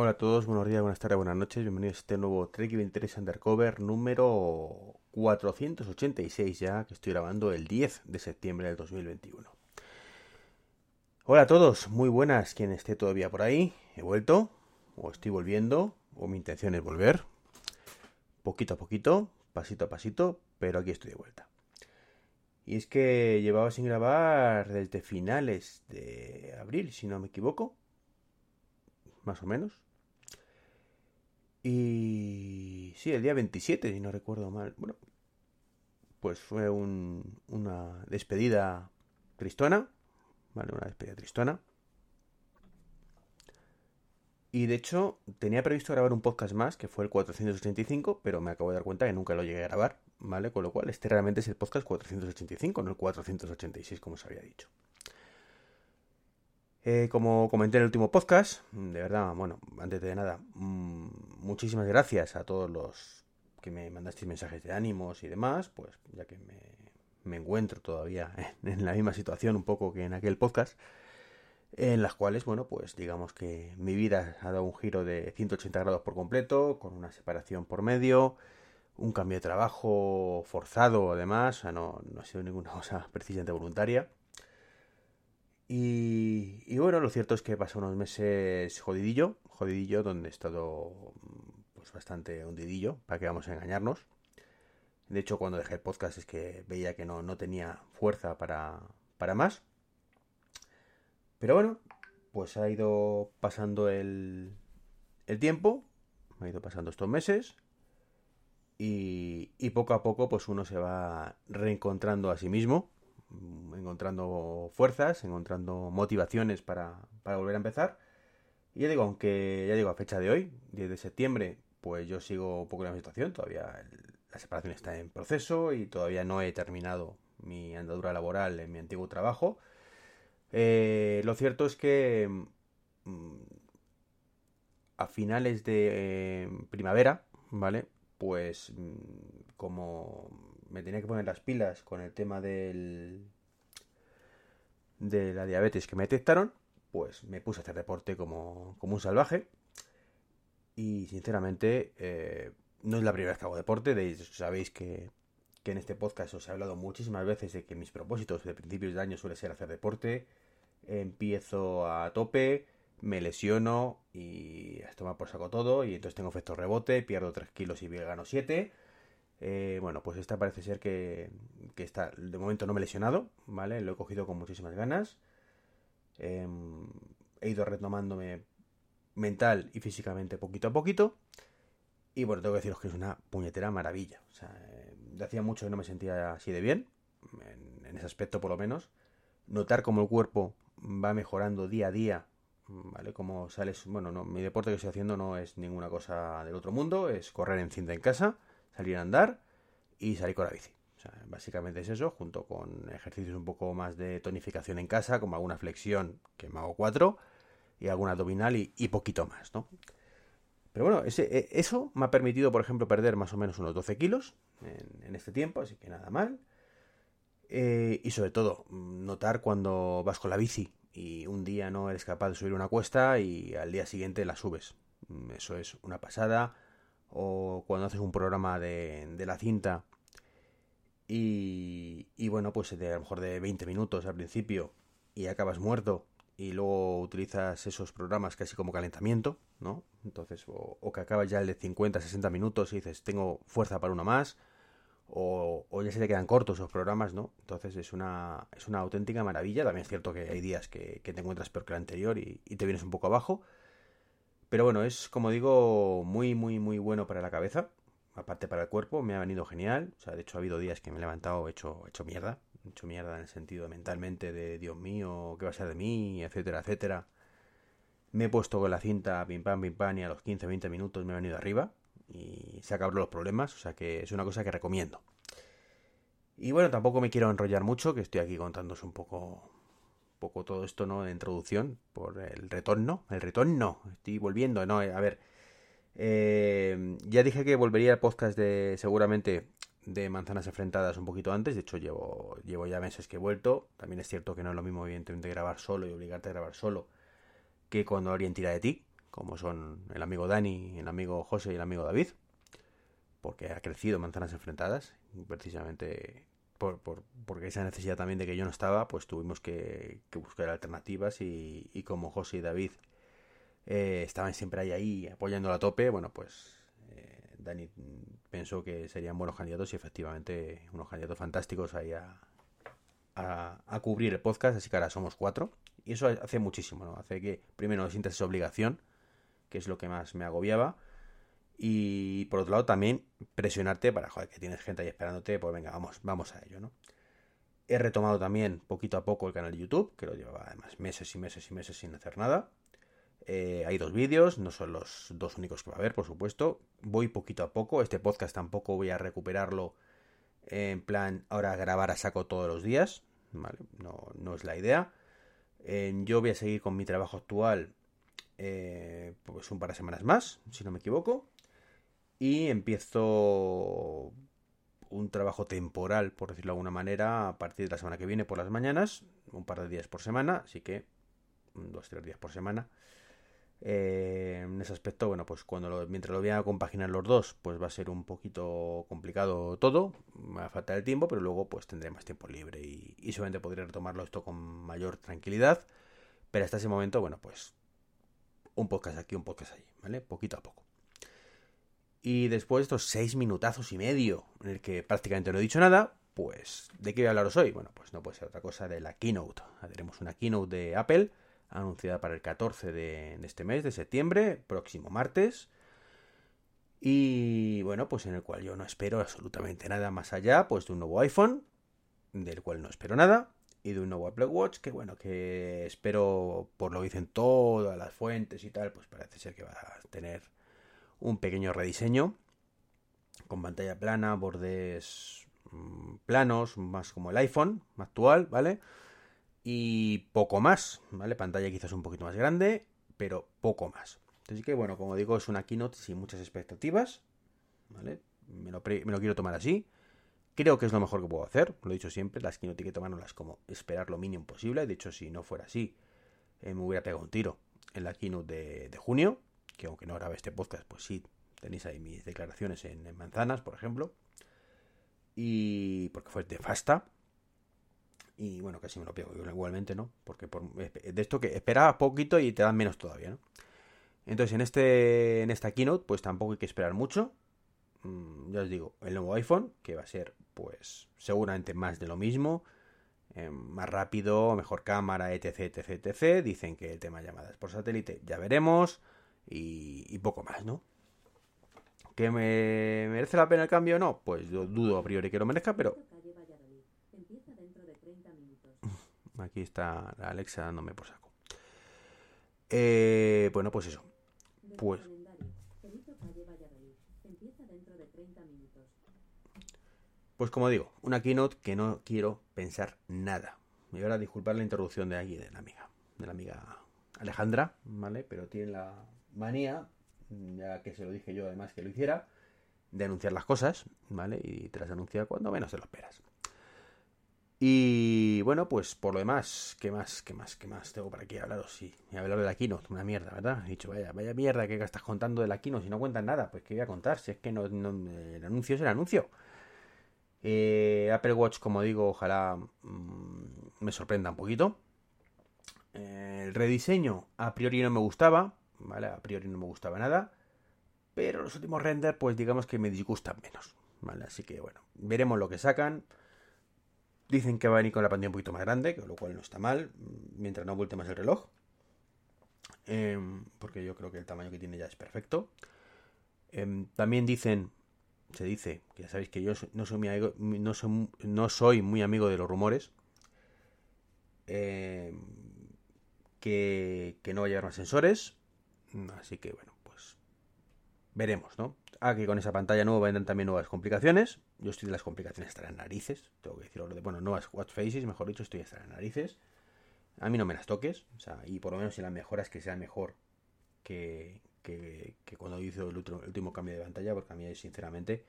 Hola a todos, buenos días, buenas tardes, buenas noches. Bienvenidos a este nuevo Trek 23 Undercover número 486 ya, que estoy grabando el 10 de septiembre del 2021. Hola a todos, muy buenas, quien esté todavía por ahí. He vuelto, o estoy volviendo, o mi intención es volver. Poquito a poquito, pasito a pasito, pero aquí estoy de vuelta. Y es que llevaba sin grabar desde finales de abril, si no me equivoco. Más o menos. Y sí, el día 27, si no recuerdo mal. Bueno, pues fue un, una despedida tristona. Vale, una despedida tristona. Y de hecho, tenía previsto grabar un podcast más, que fue el 485, pero me acabo de dar cuenta que nunca lo llegué a grabar, ¿vale? Con lo cual, este realmente es el podcast 485, no el 486, como os había dicho. Eh, como comenté en el último podcast, de verdad, bueno, antes de nada, mmm, muchísimas gracias a todos los que me mandasteis mensajes de ánimos y demás, pues ya que me, encuentro todavía en, en la misma situación un poco que en aquel podcast en las cuales, bueno, pues digamos que mi vida ha dado un giro de 180 grados por completo, con una separación por medio, un cambio de trabajo forzado además, o sea, no, no ha sido ninguna cosa precisamente voluntaria. Y, bueno, lo cierto es que he pasado unos meses jodidillo, jodidillo, donde he estado pues bastante hundidillo, para que vamos a engañarnos. De hecho, cuando dejé el podcast es que veía que no, no tenía fuerza para, para más. Pero bueno, pues ha ido pasando el, el tiempo, ha ido pasando estos meses y, y, poco a poco pues uno se va reencontrando a sí mismo, encontrando fuerzas, encontrando motivaciones para, volver a empezar. Y ya digo, aunque ya digo a fecha de hoy, 10 de septiembre, pues yo sigo un poco en la situación, todavía la separación está en proceso y todavía no he terminado mi andadura laboral en mi antiguo trabajo. Eh, lo cierto es que mmm, a finales de eh, primavera, ¿vale? Pues mmm, como me tenía que poner las pilas con el tema del de la diabetes que me detectaron, pues me puse a hacer deporte como, como un salvaje. Y sinceramente, eh, no es la primera vez que hago deporte. De sabéis que, que en este podcast os he hablado muchísimas veces de que mis propósitos de principios de año suele ser hacer deporte. Empiezo a tope, me lesiono y esto me por saco todo. Y entonces tengo efecto rebote, pierdo 3 kilos y gano 7. Eh, bueno, pues esta parece ser que, está, de momento no me he lesionado, ¿vale? Lo he cogido con muchísimas ganas. Eh, he ido retomándome mental y físicamente poquito a poquito. Y bueno, tengo que deciros que es una puñetera maravilla. O eh, hacía mucho que no me sentía así de bien, en, en, ese aspecto por lo menos. Notar cómo el cuerpo va mejorando día a día, ¿vale? Como sales, bueno, no, mi deporte que estoy haciendo no es ninguna cosa del otro mundo, es correr en cinta en casa, salir a andar y salir con la bici. O sea, básicamente es eso, junto con ejercicios un poco más de tonificación en casa, como alguna flexión, que me hago cuatro, y alguna abdominal y, poquito más, ¿no? Pero bueno, ese, eso me ha permitido, por ejemplo, perder más o menos unos 12 kilos en, este tiempo, así que nada mal. Eh, y sobre todo, notar cuando vas con la bici y un día no eres capaz de subir una cuesta y al día siguiente la subes. Eso es una pasada. O cuando haces un programa de, de la cinta y, y, bueno, pues de, a lo mejor de 20 minutos al principio y acabas muerto y luego utilizas esos programas casi como calentamiento, ¿no? Entonces, o, que acabas ya el de 50, 60 minutos y dices, tengo fuerza para uno más, o, ya se te quedan cortos esos programas, ¿no? Entonces es una, es una auténtica maravilla. También es cierto que hay días que, que te encuentras peor que el anterior y, te vienes un poco abajo. Pero bueno, es como digo, muy, muy, muy bueno para la cabeza. Aparte para el cuerpo, me ha venido genial. O sea, de hecho ha habido días que me he levantado hecho, hecho mierda hecho mierda en el sentido mentalmente de Dios mío, ¿qué va a ser de mí? etcétera, etcétera. Me he puesto con la cinta pim pam pim pam y a los 15-20 minutos me he venido arriba y se acabaron los problemas, o sea que es una cosa que recomiendo. Y bueno, tampoco me quiero enrollar mucho, que estoy aquí contándos un poco poco todo esto, ¿no? De introducción por el retorno, el retorno, estoy volviendo, no, a ver, eh, ya dije que volvería al podcast de seguramente de manzanas enfrentadas un poquito antes. De hecho, llevo, llevo ya meses que he vuelto. También es cierto que no es lo mismo, evidentemente, grabar solo y obligarte a grabar solo que cuando alguien tira de ti, como son el amigo Dani, el amigo José y el amigo David, porque ha crecido Manzanas Enfrentadas, precisamente por, por, porque esa necesidad también de que yo no estaba, pues tuvimos que, buscar alternativas y, como José y David eh, estaban siempre ahí, ahí apoyando a tope, bueno, pues eh, Dani pensó que serían buenos candidatos y efectivamente unos candidatos fantásticos ahí a, a, cubrir el podcast, así que ahora somos cuatro. Y eso hace muchísimo, ¿no? Hace que primero no sientas esa obligación, que es lo que más me agobiaba. Y por otro lado también presionarte para, joder, que tienes gente ahí esperándote, pues venga, vamos, vamos a ello, ¿no? He retomado también poquito a poco el canal de YouTube, que lo llevaba además meses y meses y meses sin hacer nada. Eh, hay dos vídeos, no son los dos únicos que va a haber, por supuesto. Voy poquito a poco. Este podcast tampoco voy a recuperarlo en plan ahora grabar a saco todos los días. No, no es la idea. yo voy a seguir con mi trabajo actual eh, pues un par de semanas más, si no me equivoco. Y empiezo un trabajo temporal, por decirlo de alguna manera, a partir de la semana que viene por las mañanas, un par de días por semana, así que dos, tres días por semana. Eh, en ese aspecto, bueno, pues cuando mientras lo voy a compaginar los dos, pues va a ser un poquito complicado todo, me va a faltar el tiempo, pero luego pues tendré más tiempo libre y, y seguramente podré retomarlo esto con mayor tranquilidad. Pero hasta ese momento, bueno, pues un podcast aquí, un podcast allí, ¿vale? Poquito a poco. Y después de estos seis minutazos y medio en el que prácticamente no he dicho nada, pues ¿de qué voy a hablaros hoy? Bueno, pues no puede ser otra cosa de la keynote. Haremos una keynote de Apple anunciada para el 14 de, este mes, de septiembre, próximo martes. Y bueno, pues en el cual yo no espero absolutamente nada más allá, pues de un nuevo iPhone, del cual no espero nada, y de un nuevo Apple Watch, que bueno, que espero, por lo dicen todas las fuentes y tal, pues parece ser que va a tener un pequeño rediseño, con pantalla plana, bordes mm, planos, más como el iPhone actual, ¿vale? y poco más, ¿vale? Pantalla quizás un poquito más grande, pero poco más. Así que bueno, como digo, es una keynote sin muchas expectativas, ¿vale? Me lo, quiero tomar así. Creo que es lo mejor que puedo hacer, lo he dicho siempre, las keynote hay que tomárnoslas como esperar lo mínimo posible. De hecho, si no fuera así, eh, me hubiera pegado un tiro en la keynote de, junio, que aunque no grabé este podcast, pues sí, tenéis ahí mis declaraciones en, manzanas, por ejemplo. Y porque fue de fasta, y bueno, casi me lo pego igualmente, ¿no? Porque por, de esto que esperas poquito y te dan menos todavía, ¿no? Entonces, en, este, en esta keynote, pues tampoco hay que esperar mucho. Mm, ya os digo, el nuevo iPhone, que va a ser, pues, seguramente más de lo mismo. Eh, más rápido, mejor cámara, etc, etc, etc. Dicen que el tema de llamadas por satélite ya veremos. Y, y poco más, ¿no? ¿Que me merece la pena el cambio o no? Pues yo dudo a priori que lo merezca, pero Aquí está la Alexa dándome por saco. Eh, bueno, pues eso. Pues. Pues como digo, una keynote que no quiero pensar nada. Me voy a disculpar la interrupción de aquí de la amiga, de la amiga Alejandra, ¿vale? Pero tiene la manía, ya que se lo dije yo además que lo hiciera, de anunciar las cosas, ¿vale? Y te las anuncia cuando menos te lo esperas. Y bueno, pues por lo demás, ¿qué más? ¿Qué más? ¿Qué más tengo para aquí hablaros? Sí, a hablar de la Keynote, una mierda, ¿verdad? He dicho, vaya, vaya mierda que estás contando de la Keynote, si no cuentan nada, pues ¿qué voy a contar? Si es que no, el anuncio es el anuncio. Eh, Apple Watch, como digo, ojalá mm, me sorprenda un poquito. Eh, el rediseño a priori no me gustaba, ¿vale? A priori no me gustaba nada. Pero los últimos renders, pues digamos que me disgustan menos, ¿vale? Así que bueno, veremos lo que sacan. Dicen que va a venir con la pantalla un poquito más grande, lo cual no está mal, mientras no vuelte más el reloj. Em, porque yo creo que el tamaño que tiene ya es perfecto. Em, también dicen, se dice, que ya sabéis que yo no soy, muy amigo, no soy, no soy muy amigo de los rumores, em, que, que no va a llevar más sensores. Así que bueno, pues veremos, ¿no? Ah, que con esa pantalla nueva vendrán también nuevas complicaciones. Yo estoy de las complicaciones hasta las narices. Tengo que decirlo. De, bueno, nuevas watch faces, mejor dicho, estoy hasta las narices. A mí no me las toques. O sea, y por lo menos si la mejoras que sea mejor que, que, cuando hizo el, último cambio de pantalla. Porque a mí, sinceramente,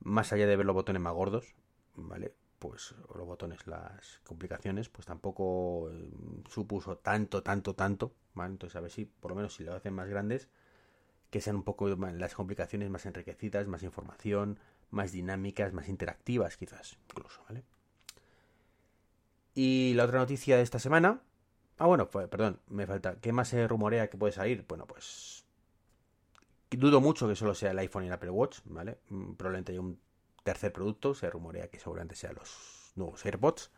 más allá de ver los botones más gordos, ¿vale? Pues los botones, las complicaciones, pues tampoco eh, supuso tanto, tanto, tanto, Entonces a ver si, por lo menos si lo hacen más grandes, que sean un poco las complicaciones más enriquecidas, más información, más dinámicas, más interactivas quizás, incluso, ¿vale? Y la otra noticia de esta semana... Ah, bueno, pues, perdón, me falta. ¿Qué más se rumorea que puede salir? Bueno, pues... Dudo mucho que solo sea el iPhone y el Apple Watch, ¿vale? Mm, probablemente hay un tercer producto, se rumorea que seguramente sean los nuevos AirPods.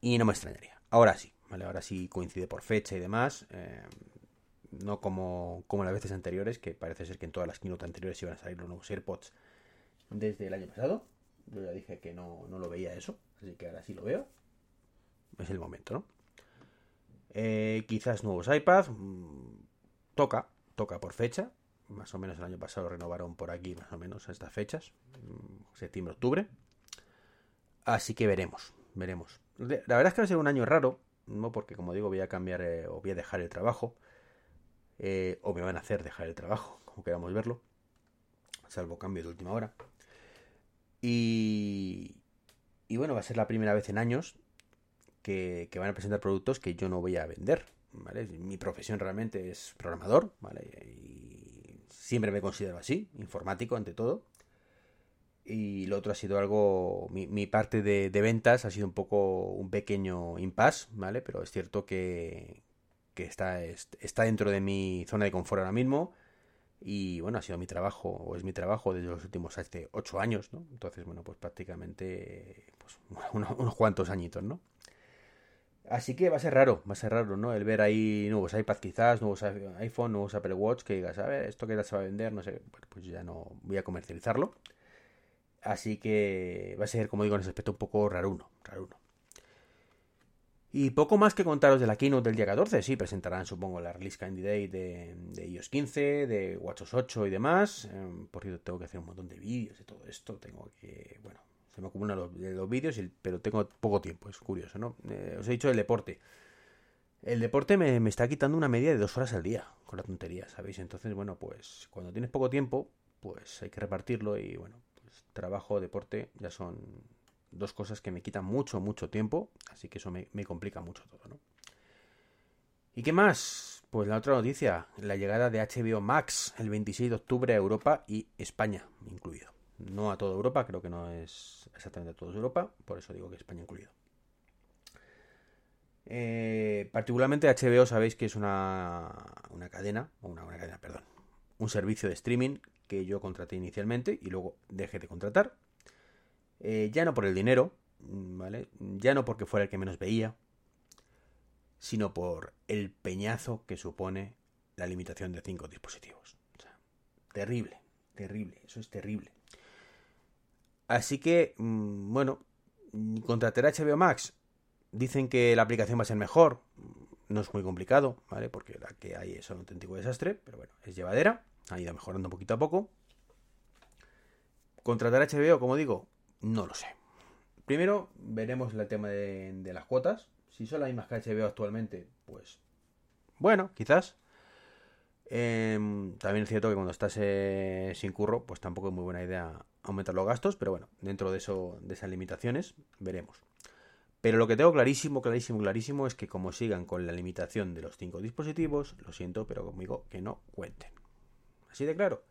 Y no me extrañaría. Ahora sí, ¿vale? Ahora sí coincide por fecha y demás. Eh, no como, como las veces anteriores, que parece ser que en todas las keynote anteriores iban a salir los nuevos AirPods desde el año pasado. Yo ya dije que no, no lo veía eso, así que ahora sí lo veo. Es el momento, ¿no? Eh, quizás nuevos iPad. Mm, toca, toca por fecha. Más o menos el año pasado renovaron por aquí, más o menos a estas fechas. Mm, septiembre, octubre. Así que veremos, veremos. La verdad es que va a ser un año raro, ¿no? Porque como digo, voy a cambiar eh, o voy a dejar el trabajo. Eh, o me van a hacer dejar el trabajo, como queramos verlo, salvo cambio de última hora. Y, y bueno, va a ser la primera vez en años que, van a presentar productos que yo no voy a vender. ¿vale? Mi profesión realmente es programador, ¿vale? Y siempre me considero así, informático ante todo. Y lo otro ha sido algo, mi, parte de, ventas ha sido un poco un pequeño impasse, ¿vale? Pero es cierto que, que está, está dentro de mi zona de confort ahora mismo. Y bueno, ha sido mi trabajo, o es mi trabajo desde los últimos hace ocho años, ¿no? Entonces, bueno, pues prácticamente pues, unos, cuantos añitos, ¿no? Así que va a ser raro, va a ser raro, ¿no? El ver ahí nuevos iPad quizás, nuevos iPhone, nuevos Apple Watch, que digas, a ver, esto que se va a vender, no sé, bueno, pues ya no voy a comercializarlo. Así que va a ser, como digo, en ese aspecto un poco raro uno, raro uno. Y poco más que contaros de la keynote del día 14. Sí, presentarán, supongo, la release candidate de, de iOS 15, de WatchOS 8 y demás. Em, por cierto, tengo que hacer un montón de vídeos de todo esto. Tengo que. Bueno, se me acumulan los, los vídeos, pero tengo poco tiempo. Es curioso, ¿no? Eh, os he dicho el deporte. El deporte me, me, está quitando una media de dos horas al día con la tontería, ¿sabéis? Entonces, bueno, pues cuando tienes poco tiempo, pues hay que repartirlo y, bueno, trabajo, deporte, ya son dos cosas que me quitan mucho, mucho tiempo, así que eso me, complica mucho todo. ¿Y qué más? Pues la otra noticia, la llegada de HBO Max el 26 de octubre a Europa y España incluido. No a toda Europa, creo que no es exactamente a toda Europa, por eso digo que España incluido. Eh, particularmente HBO sabéis que es una, una cadena, una cadena, perdón, un servicio de streaming que yo contraté inicialmente y luego dejé de contratar eh, ya no por el dinero, ¿vale? Ya no porque fuera el que menos veía, sino por el peñazo que supone la limitación de cinco dispositivos. terrible, terrible, eso es terrible. Así que, mm, bueno, contratar HBO Max. Dicen que la aplicación va a ser mejor. No es muy complicado, ¿vale? Porque la que hay es un auténtico desastre, pero bueno, es llevadera. Ha ido mejorando poquito a poco. Contratar HBO, como digo, no lo sé. Primero veremos el tema de, las cuotas. Si son las mismas que HBO actualmente, pues bueno, quizás. Em, también es cierto que cuando estás eh, sin curro, pues tampoco es muy buena idea aumentar los gastos, pero bueno, dentro de eso, de esas limitaciones, veremos. Pero lo que tengo clarísimo, clarísimo, clarísimo es que como sigan con la limitación de los cinco dispositivos, lo siento, pero conmigo que no cuenten. Así de claro.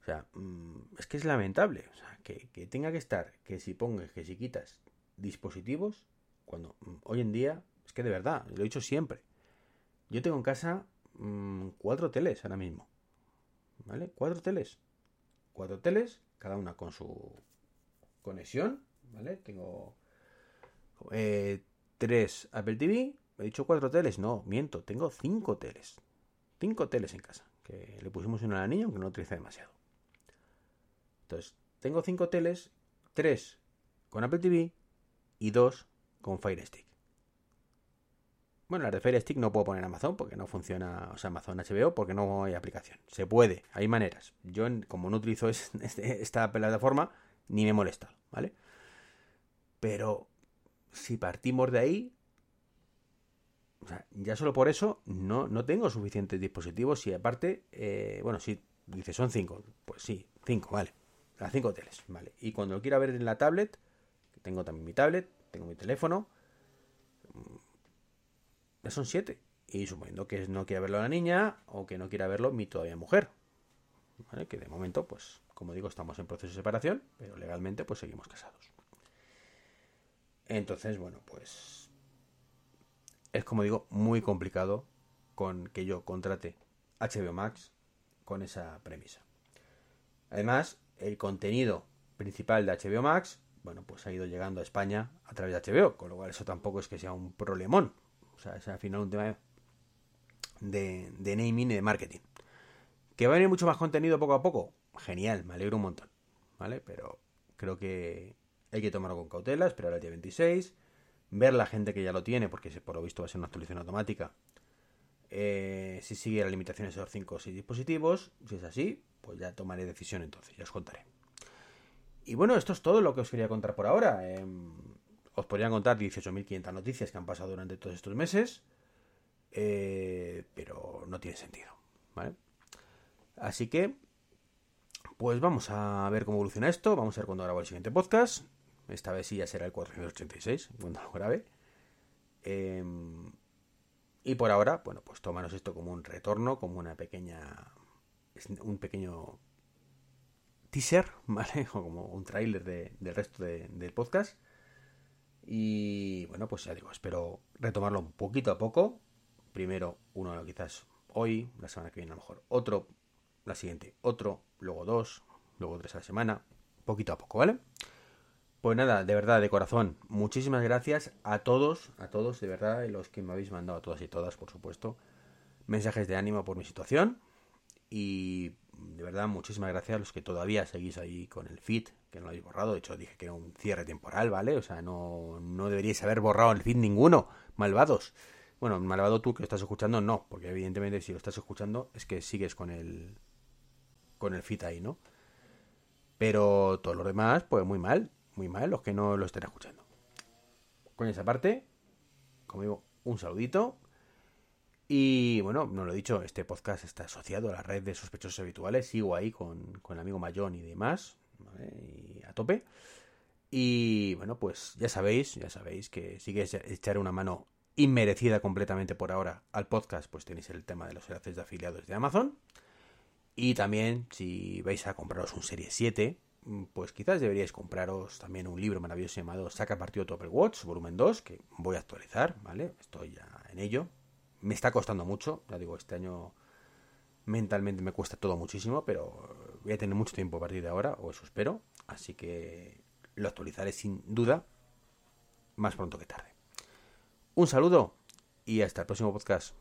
O sea, mm, es que es lamentable. O sea, que, tenga que estar, que si pongas, que si quitas dispositivos, cuando mm, hoy en día, es que de verdad, lo he dicho siempre. Yo tengo en casa mm, cuatro teles ahora mismo. ¿Vale? Cuatro teles. Cuatro teles, cada una con su conexión. ¿Vale? Tengo eh, tres Apple TV. He dicho cuatro teles. No, miento. Tengo cinco teles. Cinco teles en casa. Que le pusimos una a la niña, aunque no utiliza demasiado. Entonces, tengo cinco teles, tres con Apple TV y dos con Fire Stick. Bueno, la de Fire Stick no puedo poner Amazon porque no funciona, o sea, Amazon HBO porque no hay aplicación. Se puede, hay maneras. Yo, como no utilizo este, esta plataforma, ni me molesta, ¿vale? Pero si partimos de ahí, o sea, ya solo por eso no, no tengo suficientes dispositivos y aparte, eh, bueno, si dice son cinco, pues sí, cinco, vale. Las cinco teles, ¿vale? Y cuando lo quiera ver en la tablet, tengo también mi tablet, tengo mi teléfono, mm, ya son siete. y suponiendo que no quiera verlo la niña o que no quiera verlo mi todavía mujer. Que de momento, pues, como digo, estamos en proceso de separación, pero legalmente pues seguimos casados. Entonces, bueno, pues es como digo, muy complicado con que yo contrate HBO Max con esa premisa. Además, el contenido principal de HBO Max, bueno, pues ha ido llegando a España a través de HBO, con lo cual eso tampoco es que sea un problemón. O sea, es al final un tema de, naming y de marketing. ¿Que va a venir mucho más contenido poco a poco? Genial, me alegro un montón. ¿Vale? Pero creo que hay que tomarlo con cautela, esperar al día 26, ver la gente que ya lo tiene, porque por lo visto va a ser una actualización automática. Eh, si sigue las limitaciones de los 5 o 6 dispositivos, si es así, pues ya tomaré decisión entonces, ya os contaré. Y bueno, esto es todo lo que os quería contar por ahora. Em, os podría contar 18.500 noticias que han pasado durante todos estos meses, eh, pero no tiene sentido. Así que, pues vamos a ver cómo evoluciona esto, vamos a ver cuándo grabo el siguiente podcast. Esta vez sí ya será el 486, cuando lo grabe. Em, y por ahora, bueno, pues tómanos esto como un retorno, como una pequeña. un pequeño teaser, ¿vale? O como un tráiler del resto del podcast. Y bueno, pues ya digo, espero retomarlo un poquito a poco. Primero uno quizás hoy, la semana que viene a lo mejor otro, la siguiente otro, luego dos, luego tres a la semana, poquito a poco, ¿vale? Pues nada, de verdad, de corazón, muchísimas gracias a todos, a todos, de verdad, los que me habéis mandado, a todas y todas, por supuesto, mensajes de ánimo por mi situación. Y de verdad, muchísimas gracias a los que todavía seguís ahí con el feed, que no lo habéis borrado. De hecho, dije que era un cierre temporal, ¿vale? O sea, no, no deberíais haber borrado el feed ninguno, malvados. Bueno, malvado tú que lo estás escuchando, no, porque evidentemente si lo estás escuchando es que sigues con el, con el feed ahí, ¿no? Pero todo lo demás, pues muy mal muy mal los que no lo estén escuchando. Con esa parte, como digo, un saludito. Y bueno, no lo he dicho, este podcast está asociado a la red de sospechosos habituales. Sigo ahí con, con el amigo Mayón y demás. Y a tope. Y bueno, pues ya sabéis, ya sabéis que si queréis echar una mano inmerecida completamente por ahora al podcast, pues tenéis el tema de los enlaces de afiliados de Amazon. Y también, si vais a compraros un Serie 7, Mm, pues quizás deberíais compraros también un libro maravilloso llamado Saca partido Topper Watch, volumen 2, que voy a actualizar, ¿vale? Estoy ya en ello. Me está costando mucho, ya digo, este año mentalmente me cuesta todo muchísimo, pero voy a tener mucho tiempo a partir de ahora, o eso espero, así que lo actualizaré sin duda más pronto que tarde. Un saludo y hasta el próximo podcast.